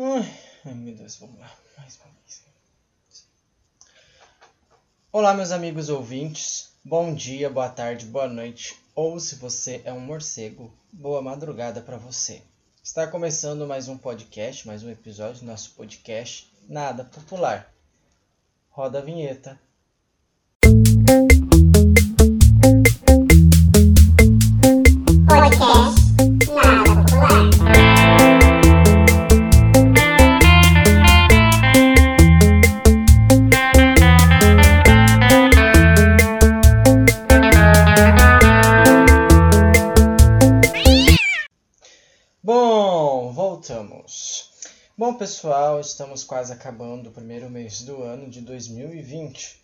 Ai, meu Deus, vamos lá. Mais uma vez. Olá, meus amigos ouvintes. Bom dia, boa tarde, boa noite. Ou se você é um morcego, boa madrugada para você. Está começando mais um podcast, mais um episódio do nosso podcast Nada Popular. Roda a vinheta. Bom, pessoal, estamos quase acabando o primeiro mês do ano de 2020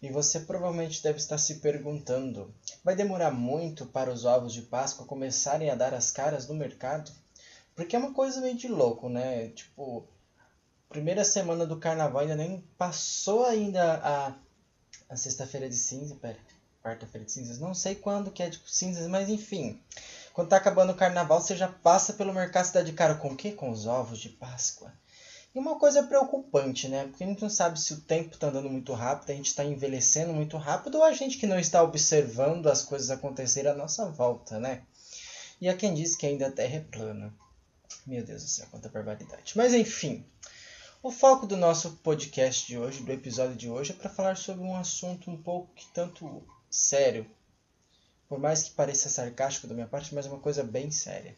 e você provavelmente deve estar se perguntando: vai demorar muito para os ovos de Páscoa começarem a dar as caras no mercado? Porque é uma coisa meio de louco, né? Tipo, primeira semana do carnaval ainda nem passou ainda a, a sexta-feira de cinza, pera, quarta-feira de cinzas, não sei quando que é de cinzas, mas enfim. Quando tá acabando o carnaval, você já passa pelo mercado e dá de cara com o quê? Com os ovos de Páscoa. E uma coisa preocupante, né? Porque a gente não sabe se o tempo está andando muito rápido, a gente está envelhecendo muito rápido ou a gente que não está observando as coisas acontecerem à nossa volta, né? E há quem diz que ainda a Terra é plana. Meu Deus do céu, quanta barbaridade. Mas enfim, o foco do nosso podcast de hoje, do episódio de hoje, é para falar sobre um assunto um pouco que tanto sério, por mais que pareça sarcástico da minha parte, mas é uma coisa bem séria.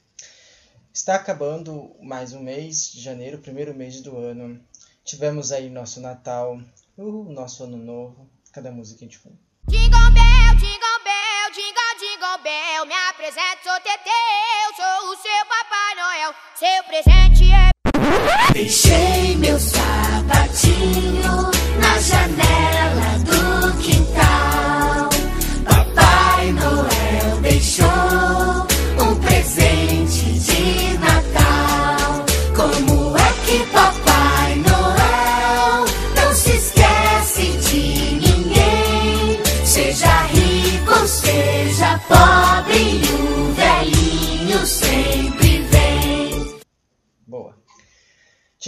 Está acabando mais um mês de janeiro, primeiro mês do ano. Tivemos aí nosso Natal, uh, nosso Ano Novo. Cadê a música gente foi? Jingle bell, jingle bell, jingle, jingle bell. Me apresento, sou Teteu, sou o seu Papai Noel. Seu presente é Deixei meu sapatinho na janela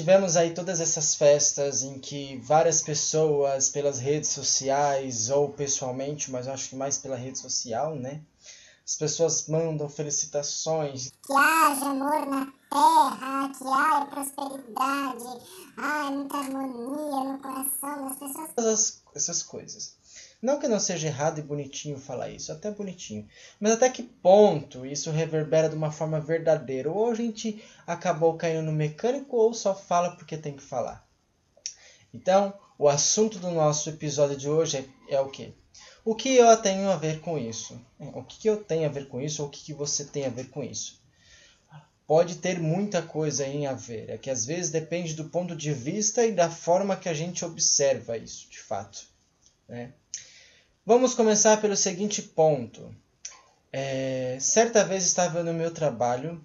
Tivemos aí todas essas festas em que várias pessoas, pelas redes sociais ou pessoalmente, mas acho que mais pela rede social, né? As pessoas mandam felicitações, Que haja amor na terra, que haja prosperidade, ai, muita harmonia no coração das pessoas. todas essas coisas. Não que não seja errado e bonitinho falar isso, até bonitinho. Mas até que ponto isso reverbera de uma forma verdadeira? Ou a gente acabou caindo no mecânico ou só fala porque tem que falar? Então, o assunto do nosso episódio de hoje é, é o quê? O que eu tenho a ver com isso? O que eu tenho a ver com isso ou o que que você tem a ver com isso? Pode ter muita coisa em a ver, é que às vezes depende do ponto de vista e da forma que a gente observa isso, de fato. Né? Vamos começar pelo seguinte ponto. É, certa vez estava no meu trabalho.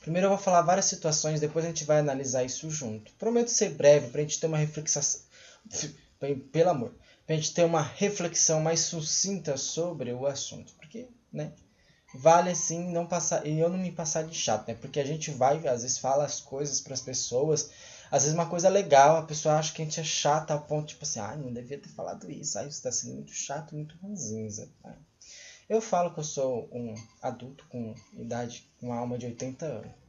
Primeiro eu vou falar várias situações, depois a gente vai analisar isso junto. Prometo ser breve para a gente ter uma reflexão. Pelo amor, para a gente ter uma reflexão mais sucinta sobre o assunto. Porque, né? Vale assim não passar. E eu não me passar de chato, né? Porque a gente vai, às vezes, fala as coisas para as pessoas. Às vezes uma coisa legal, a pessoa acha que a gente é chata ao ponto, tipo assim, ah, não devia ter falado isso, ah, você está sendo muito chato, muito ranzinza. né? Eu falo que eu sou um adulto com idade, com alma de 80 anos.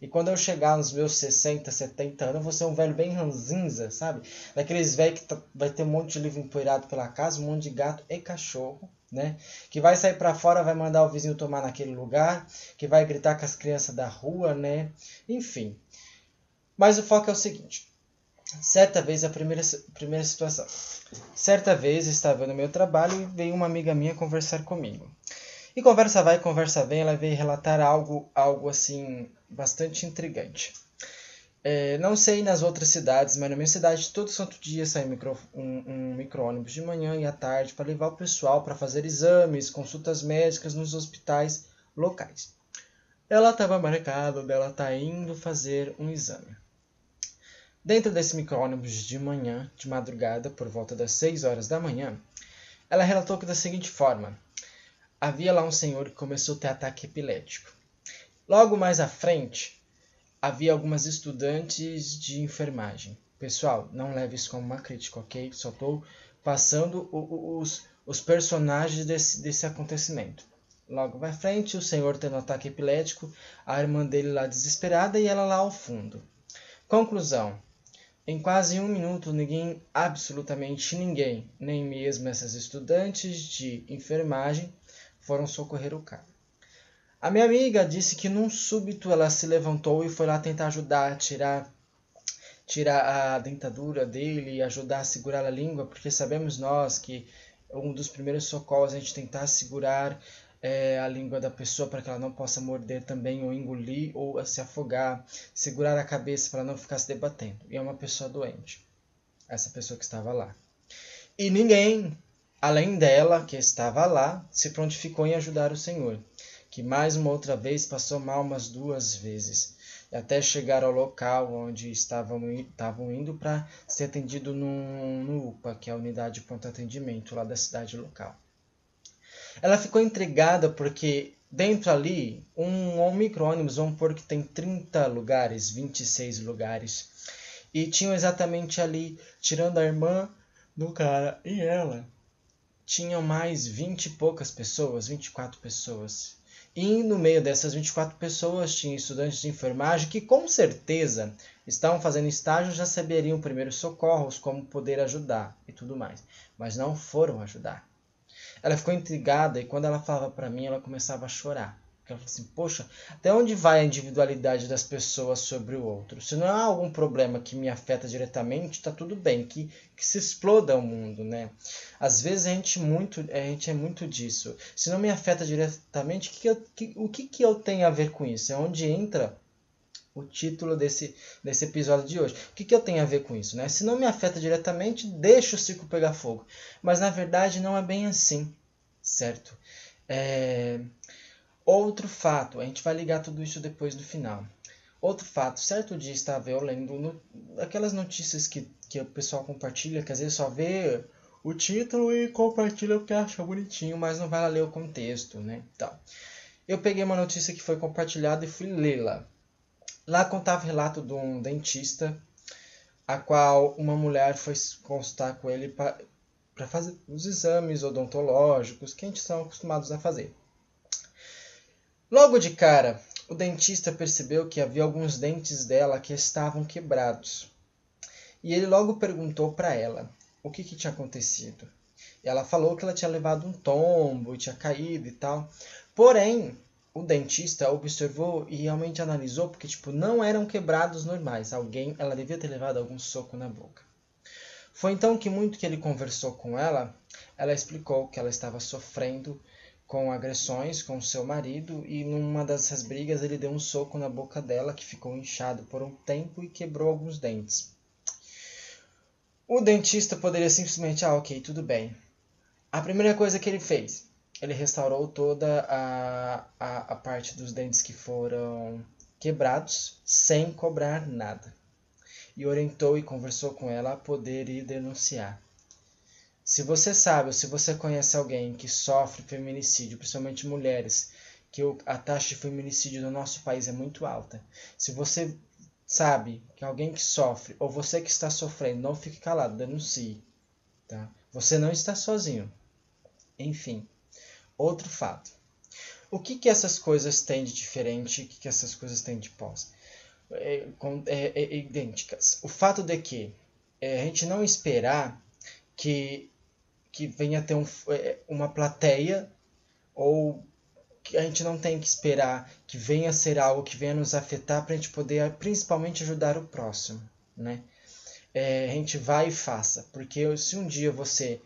E quando eu chegar nos meus 60, 70 anos, eu vou ser um velho bem ranzinza, sabe? Daqueles velhos que tá- vai ter um monte de livro empoeirado pela casa, um monte de gato e cachorro, né? Que vai sair pra fora, vai mandar o vizinho tomar naquele lugar, que vai gritar com as crianças da rua, né? Enfim. Mas o foco é o seguinte. Certa vez, a primeira, primeira situação. Certa vez, estava no meu trabalho e veio uma amiga minha conversar comigo. E conversa vai, conversa vem, ela veio relatar algo, algo assim, bastante intrigante. É, não sei nas outras cidades, mas na minha cidade todo santo dia sai micro, um, um micro-ônibus de manhã e à tarde para levar o pessoal para fazer exames, consultas médicas nos hospitais locais. Ela estava marcada dela tá indo fazer um exame. Dentro desse micro-ônibus de manhã, de madrugada, por volta das 6 horas da manhã, ela relatou que da seguinte forma: havia lá um senhor que começou a ter ataque epilético. Logo mais à frente, havia algumas estudantes de enfermagem. Pessoal, não leve isso como uma crítica, ok? Só estou passando os, os personagens desse, desse acontecimento. Logo vai frente, o senhor tendo um ataque epilético, a irmã dele lá desesperada e ela lá ao fundo. Conclusão. Em quase um minuto, ninguém, absolutamente ninguém, nem mesmo essas estudantes de enfermagem, foram socorrer o cara. A minha amiga disse que num súbito ela se levantou e foi lá tentar ajudar a tirar tirar a dentadura dele e ajudar a segurar a língua, porque sabemos nós que um dos primeiros socorros é a gente tentar segurar é, a língua da pessoa para que ela não possa morder também ou engolir ou se afogar, segurar a cabeça para não ficar se debatendo. E é uma pessoa doente, essa pessoa que estava lá. E ninguém, além dela, que estava lá, se prontificou em ajudar o Senhor, que mais uma outra vez passou mal umas duas vezes até chegar ao local onde estavam, estavam indo para ser atendido no, no UPA, que é a unidade de pronto atendimento lá da cidade local. Ela ficou intrigada porque dentro ali, um, um micro-ônibus, vamos pôr que tem 30 lugares, 26 lugares, e tinham exatamente ali, tirando a irmã do cara e ela, tinham mais 20 e poucas pessoas, 24 pessoas. E no meio dessas 24 pessoas tinha estudantes de enfermagem que com certeza estavam fazendo estágio, já saberiam primeiros socorros, como poder ajudar e tudo mais, mas não foram ajudar. Ela ficou intrigada e quando ela falava para mim, ela começava a chorar. Porque ela falou assim: Poxa, até onde vai a individualidade das pessoas sobre o outro? Se não há algum problema que me afeta diretamente, tá tudo bem, que, que se exploda o mundo, né? Às vezes a gente, muito, a gente é muito disso. Se não me afeta diretamente, que que eu, que, o que, que eu tenho a ver com isso? É onde entra o título desse, desse episódio de hoje. O que, que eu tenho a ver com isso? Né? Se não me afeta diretamente, deixa o ciclo pegar fogo. Mas na verdade não é bem assim, certo? É... Outro fato, a gente vai ligar tudo isso depois no final. Outro fato, certo dia estava eu lendo no, aquelas notícias que, que o pessoal compartilha, que às vezes só vê o título e compartilha porque acha bonitinho, mas não vai lá ler o contexto, né? Então, eu peguei uma notícia que foi compartilhada e fui lê-la. Lá contava o relato de um dentista, a qual uma mulher foi consultar com ele para fazer os exames odontológicos que a gente são acostumados a fazer. Logo de cara, o dentista percebeu que havia alguns dentes dela que estavam quebrados. E ele logo perguntou para ela o que, que tinha acontecido. Ela falou que ela tinha levado um tombo e tinha caído e tal. Porém, o dentista observou e realmente analisou porque tipo não eram quebrados normais. Alguém, ela devia ter levado algum soco na boca. Foi então que muito que ele conversou com ela, ela explicou que ela estava sofrendo com agressões com seu marido e numa dessas brigas ele deu um soco na boca dela que ficou inchado por um tempo e quebrou alguns dentes. O dentista poderia simplesmente, ah, ok, tudo bem. A primeira coisa que ele fez, ele restaurou toda a, a, a parte dos dentes que foram quebrados sem cobrar nada. E orientou e conversou com ela a poder ir denunciar. Se você sabe ou se você conhece alguém que sofre feminicídio, principalmente mulheres, que a taxa de feminicídio no nosso país é muito alta. Se você sabe que alguém que sofre ou você que está sofrendo, não fique calado, denuncie. Tá? Você não está sozinho. Enfim, outro fato. O que, que essas coisas têm de diferente? O que, que essas coisas têm de pós? É, é, é, idênticas. O fato de que é, a gente não esperar que que venha ter um, uma plateia ou que a gente não tem que esperar que venha ser algo que venha nos afetar para a gente poder principalmente ajudar o próximo, né? É, a gente vai e faça, porque se um dia você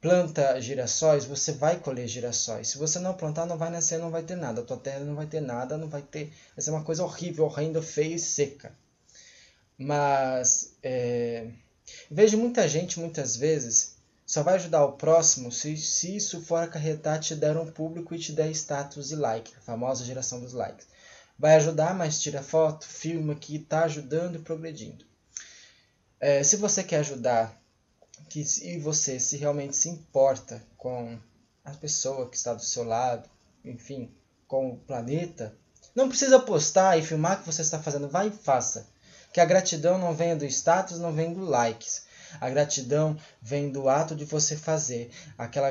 planta girassóis, você vai colher girassóis. Se você não plantar, não vai nascer, não vai ter nada. A tua terra não vai ter nada, não vai ter. Vai ser uma coisa horrível, horrenda, feia e seca. Mas é, vejo muita gente muitas vezes só vai ajudar o próximo se, se isso for acarretar te der um público e te der status e like, a famosa geração dos likes. Vai ajudar, mas tira foto, filma que está ajudando e progredindo. É, se você quer ajudar que, e você se realmente se importa com a pessoa que está do seu lado, enfim, com o planeta, Não precisa postar e filmar o que você está fazendo, vai e faça. Que a gratidão não venha do status, não vem do likes. A gratidão vem do ato de você fazer. Aquela,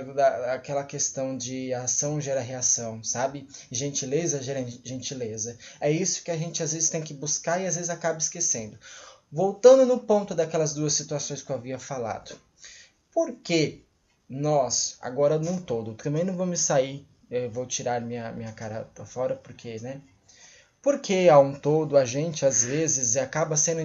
aquela questão de ação gera reação, sabe? Gentileza gera gentileza. É isso que a gente às vezes tem que buscar e às vezes acaba esquecendo. Voltando no ponto daquelas duas situações que eu havia falado. Por que nós, agora num todo, também não me sair, eu vou tirar minha, minha cara para fora, porque, né? Porque ao um todo a gente às vezes acaba sendo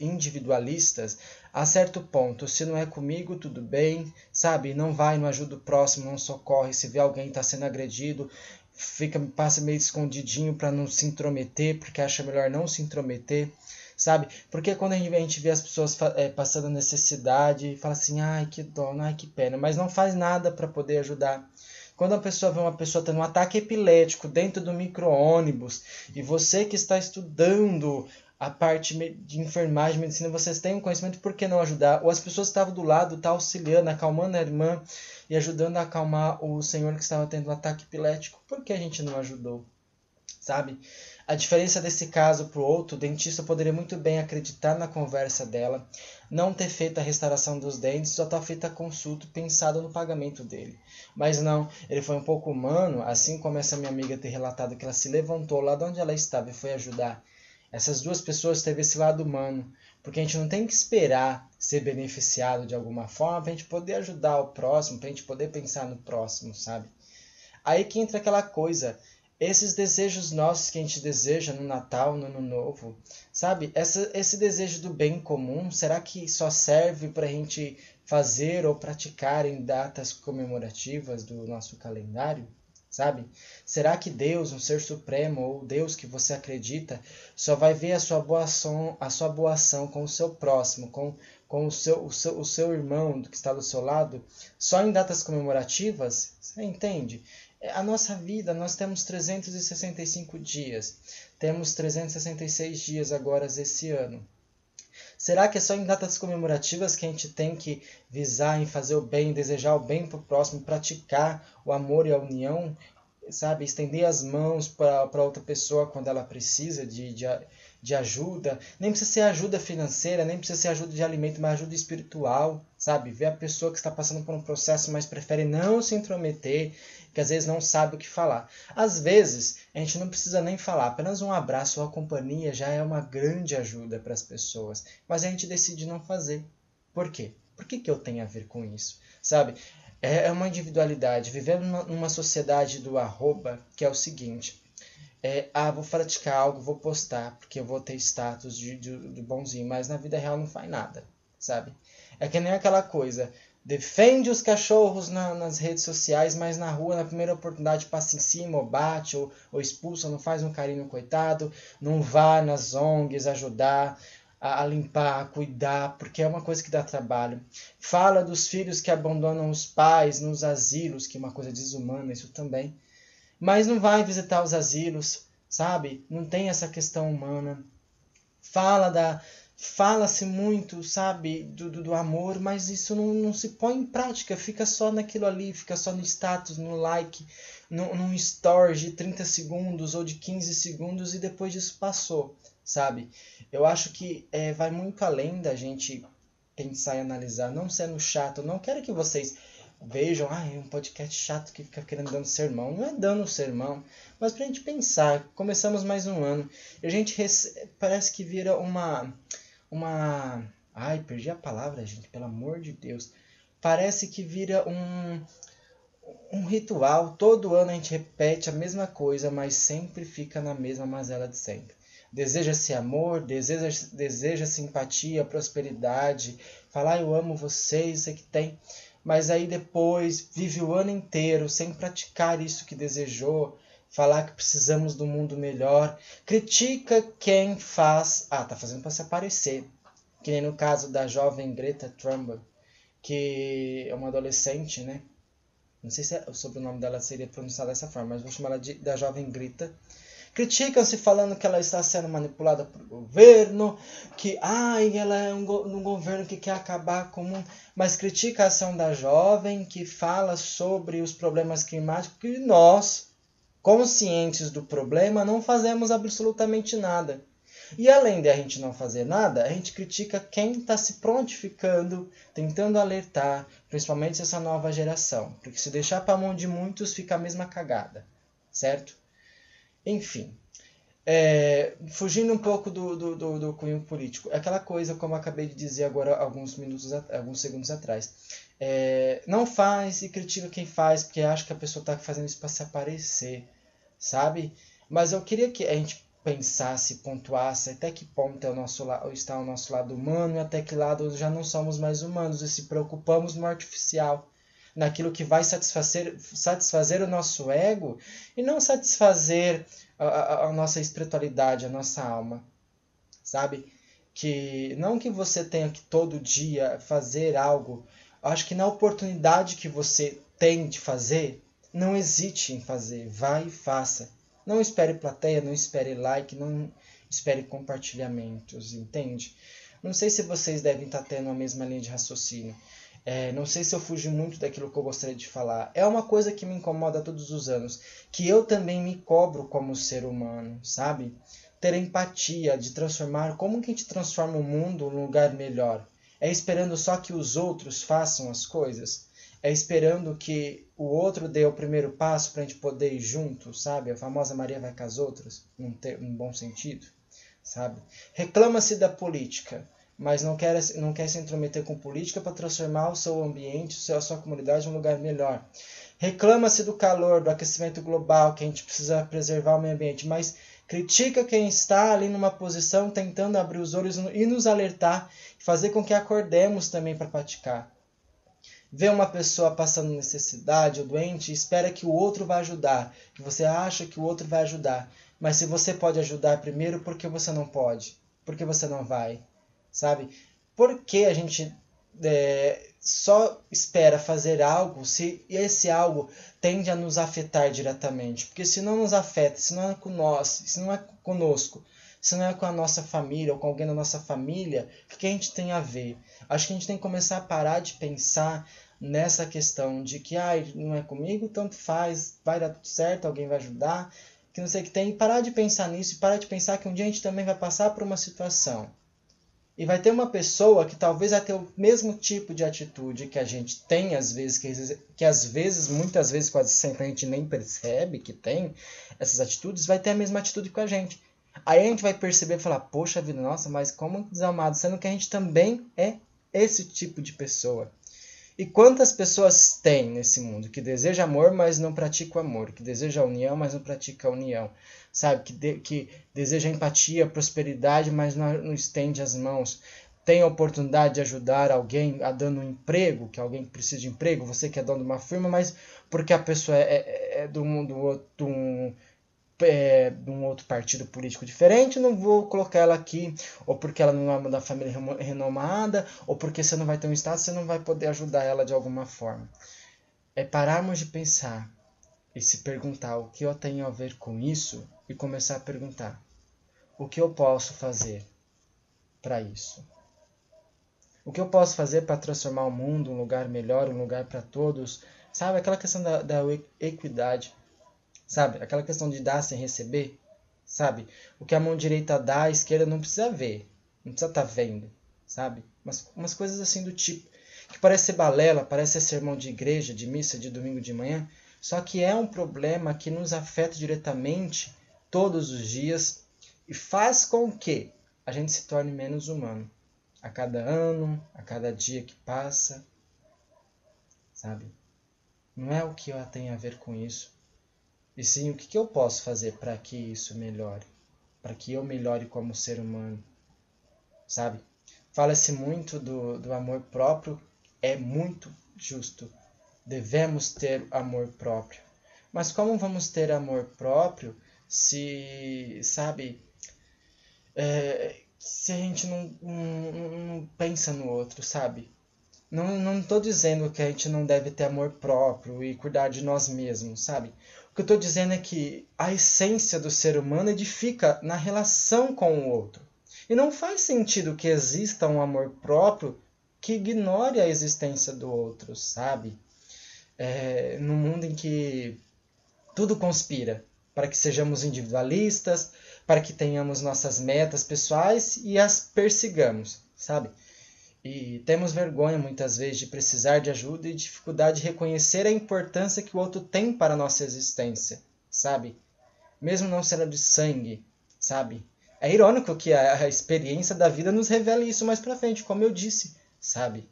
individualistas a certo ponto. Se não é comigo, tudo bem, sabe? Não vai, não ajuda o próximo, não socorre. Se vê alguém está sendo agredido, fica passa meio escondidinho para não se intrometer, porque acha melhor não se intrometer, sabe? Porque quando a gente, vê as pessoas é, passando necessidade, fala assim, ai que dó, ai que pena, mas não faz nada para poder ajudar. Quando a pessoa vê uma pessoa tendo um ataque epilético dentro do micro-ônibus e você que está estudando a parte de enfermagem, medicina, vocês têm um conhecimento, por que não ajudar? Ou as pessoas estavam do lado, tá auxiliando, acalmando a irmã e ajudando a acalmar o senhor que estava tendo um ataque epilético, por que a gente não ajudou? Sabe? A diferença desse caso para o outro, o dentista poderia muito bem acreditar na conversa dela, não ter feito a restauração dos dentes, só ter feito a consulta pensado no pagamento dele. Mas não, ele foi um pouco humano, assim como essa minha amiga ter relatado que ela se levantou lá de onde ela estava e foi ajudar. Essas duas pessoas teve esse lado humano, porque a gente não tem que esperar ser beneficiado de alguma forma para a gente poder ajudar o próximo, para a gente poder pensar no próximo, sabe? Aí que entra aquela coisa, esses desejos nossos que a gente deseja no Natal, no Ano Novo, sabe? Essa, esse desejo do bem comum, será que só serve para a gente fazer ou praticar em datas comemorativas do nosso calendário? Sabe? Será que Deus, um ser supremo, ou Deus que você acredita, só vai ver a sua boa ação, a sua boa ação com o seu próximo, com, com o, seu, o, seu, o seu irmão que está do seu lado, só em datas comemorativas? Você entende? a nossa vida, nós temos 365 dias. Temos 366 dias agora esse ano. Será que é só em datas comemorativas que a gente tem que visar em fazer o bem, desejar o bem para o próximo, praticar o amor e a união? Sabe, estender as mãos para outra pessoa quando ela precisa de, de, de ajuda. Nem precisa ser ajuda financeira, nem precisa ser ajuda de alimento, mas ajuda espiritual, sabe? Ver a pessoa que está passando por um processo, mas prefere não se intrometer, que às vezes não sabe o que falar. Às vezes, a gente não precisa nem falar, apenas um abraço ou a companhia já é uma grande ajuda para as pessoas, mas a gente decide não fazer. Por quê? Por que, que eu tenho a ver com isso? Sabe? É, é uma individualidade. Vivendo numa sociedade do arroba, que é o seguinte: é, ah, vou praticar algo, vou postar, porque eu vou ter status de, de, de bonzinho, mas na vida real não faz nada, sabe? É que nem aquela coisa, defende os cachorros na, nas redes sociais, mas na rua, na primeira oportunidade, passa em cima, ou bate, ou, ou expulsa, não faz um carinho coitado, não vá nas ONGs ajudar a limpar, a cuidar, porque é uma coisa que dá trabalho. Fala dos filhos que abandonam os pais nos asilos, que é uma coisa desumana, isso também mas não vai visitar os asilos, sabe? Não tem essa questão humana. Fala da fala-se muito, sabe, do, do, do, amor, mas isso não, não se põe em prática, fica só naquilo ali, fica só no status, no like, no, num story de 30 segundos ou de 15 segundos e depois disso passou, sabe? Eu acho que é, vai muito além da gente pensar e analisar, não sendo chato, não quero que vocês vejam, ah, é um podcast chato que fica querendo dando sermão. Não é dando sermão, mas pra gente pensar. Começamos mais um ano e a gente rece... parece que vira uma. Uma. Ai, perdi a palavra, gente, pelo amor de Deus. Parece que vira um. Um ritual, todo ano a gente repete a mesma coisa, mas sempre fica na mesma mazela de sempre. Deseja-se amor, deseja, deseja simpatia, prosperidade, falar eu amo vocês, você que tem. Mas aí depois vive o ano inteiro sem praticar isso que desejou, falar que precisamos do mundo melhor, critica quem faz, ah, tá fazendo para se aparecer, que nem no caso da jovem Greta Thunberg, que é uma adolescente, né? Não sei se é, o sobrenome dela seria pronunciado dessa forma, mas vou chamar ela de, da jovem Greta, Criticam-se falando que ela está sendo manipulada por governo, que ai, ela é um, go um governo que quer acabar com o mundo, mas critica a ação da jovem que fala sobre os problemas climáticos que nós, conscientes do problema, não fazemos absolutamente nada. E além de a gente não fazer nada, a gente critica quem está se prontificando, tentando alertar, principalmente essa nova geração. Porque se deixar para a mão de muitos, fica a mesma cagada, certo? Enfim, é, fugindo um pouco do, do, do, do, cunho político, aquela coisa, como acabei de dizer agora alguns minutos, alguns segundos atrás. É, não faz e critica quem faz, porque acha que a pessoa está fazendo isso para se aparecer, sabe? Mas eu queria que a gente pensasse, pontuasse até que ponto é o nosso está o nosso lado humano e até que lado já não somos mais humanos e se preocupamos no artificial, naquilo que vai satisfazer, satisfazer o nosso ego e não satisfazer a, a, a nossa espiritualidade, a nossa alma, sabe? Que não que você tenha que todo dia fazer algo, acho que na oportunidade que você tem de fazer, não hesite em fazer, vai e faça não espere plateia, não espere like, não espere compartilhamentos, entende? Não sei se vocês devem estar tendo a mesma linha de raciocínio. É, não sei se eu fugi muito daquilo que eu gostaria de falar. É uma coisa que me incomoda todos os anos, que eu também me cobro como ser humano, sabe? Ter empatia, de transformar. Como que a gente transforma o mundo num lugar melhor? É esperando só que os outros façam as coisas? é esperando que o outro dê o primeiro passo para a gente poder ir junto, sabe? A famosa Maria vai com as outras, num, num bom sentido, sabe? Reclama-se da política, mas não quer, não quer se intrometer com política para transformar o seu ambiente, a sua comunidade em um lugar melhor. Reclama-se do calor, do aquecimento global, que a gente precisa preservar o meio ambiente, mas critica quem está ali numa posição tentando abrir os olhos e nos alertar, fazer com que acordemos também para praticar vê uma pessoa passando necessidade ou doente e espera que o outro vai ajudar, que você acha que o outro vai ajudar. Mas se você pode ajudar primeiro, por que você não pode? Por que você não vai? Sabe? Por que a gente é, só espera fazer algo se esse algo tende a nos afetar diretamente? Porque se não nos afeta, se não é com nós, se não é conosco, se não é com a nossa família ou com alguém da nossa família, o que a gente tem a ver? Acho que a gente tem que começar a parar de pensar nessa questão de que ah, não é comigo, tanto faz, vai dar tudo certo, alguém vai ajudar, que não sei o que tem, e parar de pensar nisso e parar de pensar que um dia a gente também vai passar por uma situação. E vai ter uma pessoa que talvez vai ter o mesmo tipo de atitude que a gente tem às vezes, que, que às vezes, muitas vezes, quase sempre a gente nem percebe que tem essas atitudes, vai ter a mesma atitude com a gente. Aí a gente vai perceber e falar, poxa vida, nossa, mas como desamado, sendo que a gente também é esse tipo de pessoa. E quantas pessoas tem nesse mundo que deseja amor, mas não pratica o amor, que deseja união, mas não pratica a união, sabe? Que, de, que deseja empatia, prosperidade, mas não, não estende as mãos. Tem a oportunidade de ajudar alguém a dando um emprego, que alguém precisa de emprego, você que é dono de uma firma, mas porque a pessoa é, é, é do mundo, do, um, é, de um outro partido político diferente, não vou colocar ela aqui, ou porque ela não é da família renomada, ou porque você não vai ter um status, você não vai poder ajudar ela de alguma forma. É pararmos de pensar e se perguntar o que eu tenho a ver com isso e começar a perguntar o que eu posso fazer para isso. O que eu posso fazer para transformar o mundo um lugar melhor, um lugar para todos? Sabe, aquela questão da, da equidade sabe? Aquela questão de dar sem receber, sabe? O que a mão direita dá, a esquerda não precisa ver, não precisa estar tá vendo, sabe? Mas umas coisas assim do tipo que parece ser balela, parece ser sermão de igreja, de missa, de domingo de manhã, só que é um problema que nos afeta diretamente todos os dias e faz com que a gente se torne menos humano a cada ano, a cada dia que passa, sabe? Não é o que eu tenho a ver com isso, e sim, o que eu posso fazer para que isso melhore? Para que eu melhore como ser humano? Sabe? Fala-se muito do, do amor próprio, é muito justo. Devemos ter amor próprio. Mas como vamos ter amor próprio se, sabe, é, se a gente não, não, não pensa no outro, sabe? Não estou dizendo que a gente não deve ter amor próprio e cuidar de nós mesmos, sabe? O que eu estou dizendo é que a essência do ser humano edifica na relação com o outro. E não faz sentido que exista um amor próprio que ignore a existência do outro, sabe? É, no mundo em que tudo conspira para que sejamos individualistas, para que tenhamos nossas metas pessoais e as persigamos, sabe? E temos vergonha muitas vezes de precisar de ajuda e dificuldade de reconhecer a importância que o outro tem para a nossa existência, sabe? Mesmo não sendo de sangue, sabe? É irônico que a, experiência da vida nos revele isso mais pra frente, como eu disse, sabe?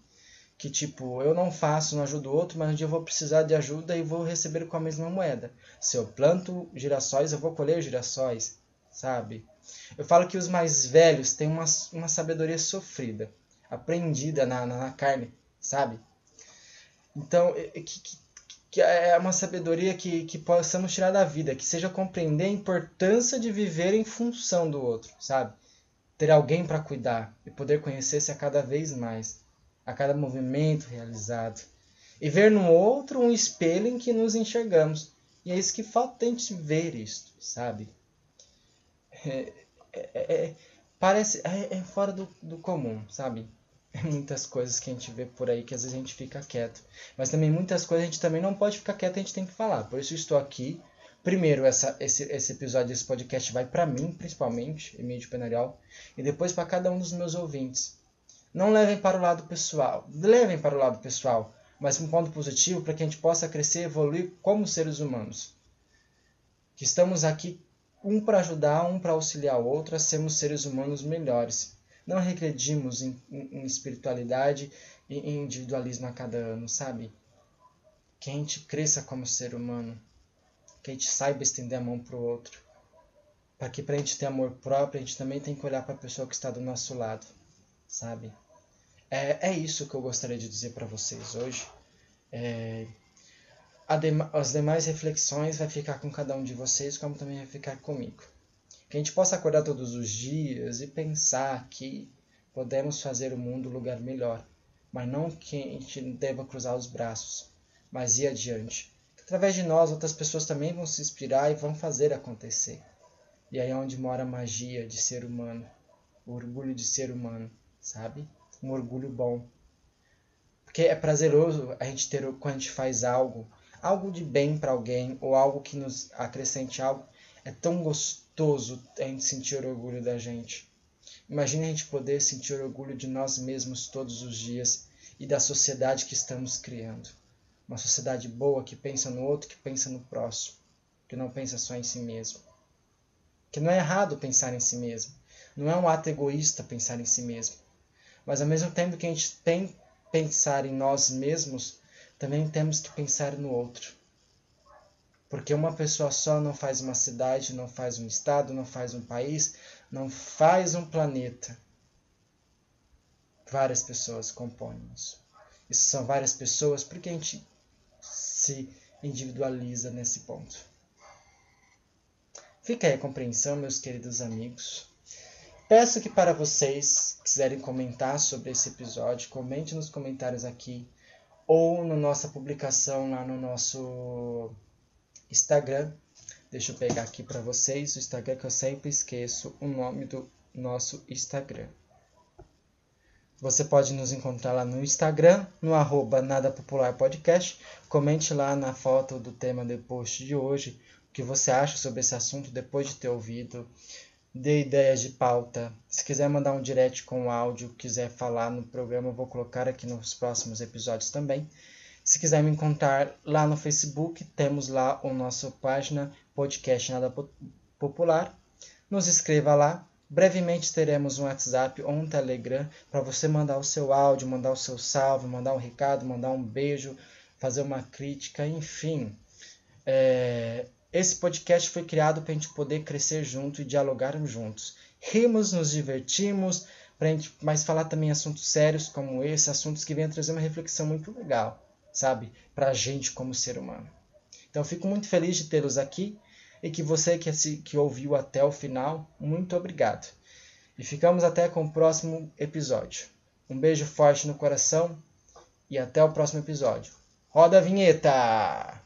que tipo, eu não faço, não ajudo o outro, mas um dia eu vou precisar de ajuda e vou receber com a mesma moeda. Se eu planto girassóis, eu vou colher girassóis, sabe? Eu falo que os mais velhos têm uma, uma sabedoria sofrida, aprendida na, na, na carne, sabe? Então, que, que, que é uma sabedoria que, que possamos tirar da vida, que seja compreender a importância de viver em função do outro, sabe? Ter alguém para cuidar e poder conhecer-se a cada vez mais a cada movimento realizado, e ver no outro um espelho em que nos enxergamos. E é isso que falta a gente ver isto, sabe? É, é, é, parece é, é, fora do, do comum, sabe? É muitas coisas que a gente vê por aí que às vezes a gente fica quieto. Mas também muitas coisas a gente também não pode ficar quieto, a gente tem que falar. Por isso estou aqui. Primeiro, essa, esse, esse episódio desse podcast vai para mim, principalmente, Emílio Penarial, e depois para cada um dos meus ouvintes. Não levem para o lado pessoal. Levem para o lado pessoal, mas um ponto positivo para que a gente possa crescer e evoluir como seres humanos. Que estamos aqui um para ajudar, um para auxiliar o outro a sermos seres humanos melhores. Não regredimos em, em, espiritualidade e em individualismo a cada ano, sabe? Que a gente cresça como ser humano. Que a gente saiba estender a mão para o outro. Para que para a gente ter amor próprio, a gente também tem que olhar para a pessoa que está do nosso lado sabe? É, é isso que eu gostaria de dizer para vocês hoje. É, as demais reflexões vai ficar com cada um de vocês, como também vai ficar comigo. Que a gente possa acordar todos os dias e pensar que podemos fazer o mundo um lugar melhor, mas não que a gente deva cruzar os braços, mas ir adiante. Através de nós, outras pessoas também vão se inspirar e vão fazer acontecer. E aí é onde mora a magia de ser humano, o orgulho de ser humano sabe? Um orgulho bom. Porque é prazeroso a gente ter, quando a gente faz algo, algo de bem para alguém, ou algo que nos acrescente algo, é tão gostoso a gente sentir orgulho da gente. Imagine a gente poder sentir orgulho de nós mesmos todos os dias e da sociedade que estamos criando. Uma sociedade boa que pensa no outro, que pensa no próximo, que não pensa só em si mesmo. Que não é errado pensar em si mesmo. Não é um ato egoísta pensar em si mesmo. Mas ao mesmo tempo que a gente tem que pensar em nós mesmos, também temos que pensar no outro. Porque uma pessoa só não faz uma cidade, não faz um estado, não faz um país, não faz um planeta. Várias pessoas compõem isso. Isso são várias pessoas porque a gente se individualiza nesse ponto. Fica aí a compreensão, meus queridos amigos. Peço que para vocês quiserem comentar sobre esse episódio, comente nos comentários aqui ou na nossa publicação lá no nosso Instagram. Deixa eu pegar aqui para vocês o Instagram que eu sempre esqueço o nome do nosso Instagram. Você pode nos encontrar lá no Instagram, no arroba Nada Popular Podcast. Comente lá na foto do tema do post de hoje o que você acha sobre esse assunto depois de ter ouvido dê ideias de pauta. Se quiser mandar um direct com áudio, quiser falar no programa, eu vou colocar aqui nos próximos episódios também. Se quiser me encontrar lá no Facebook, temos lá o nosso página Podcast Nada Popular. Nos escreva lá. Brevemente teremos um WhatsApp ou um Telegram para você mandar o seu áudio, mandar o seu salve, mandar um recado, mandar um beijo, fazer uma crítica, enfim. É, esse podcast foi criado para a gente poder crescer junto e dialogar juntos. Rimos, nos divertimos, pra gente, mas falar também assuntos sérios como esse, assuntos que vêm trazer uma reflexão muito legal, sabe? Para a gente como ser humano. Então, fico muito feliz de tê-los aqui e que você que, que ouviu até o final, muito obrigado. E ficamos até com o próximo episódio. Um beijo forte no coração e até o próximo episódio. Roda a vinheta!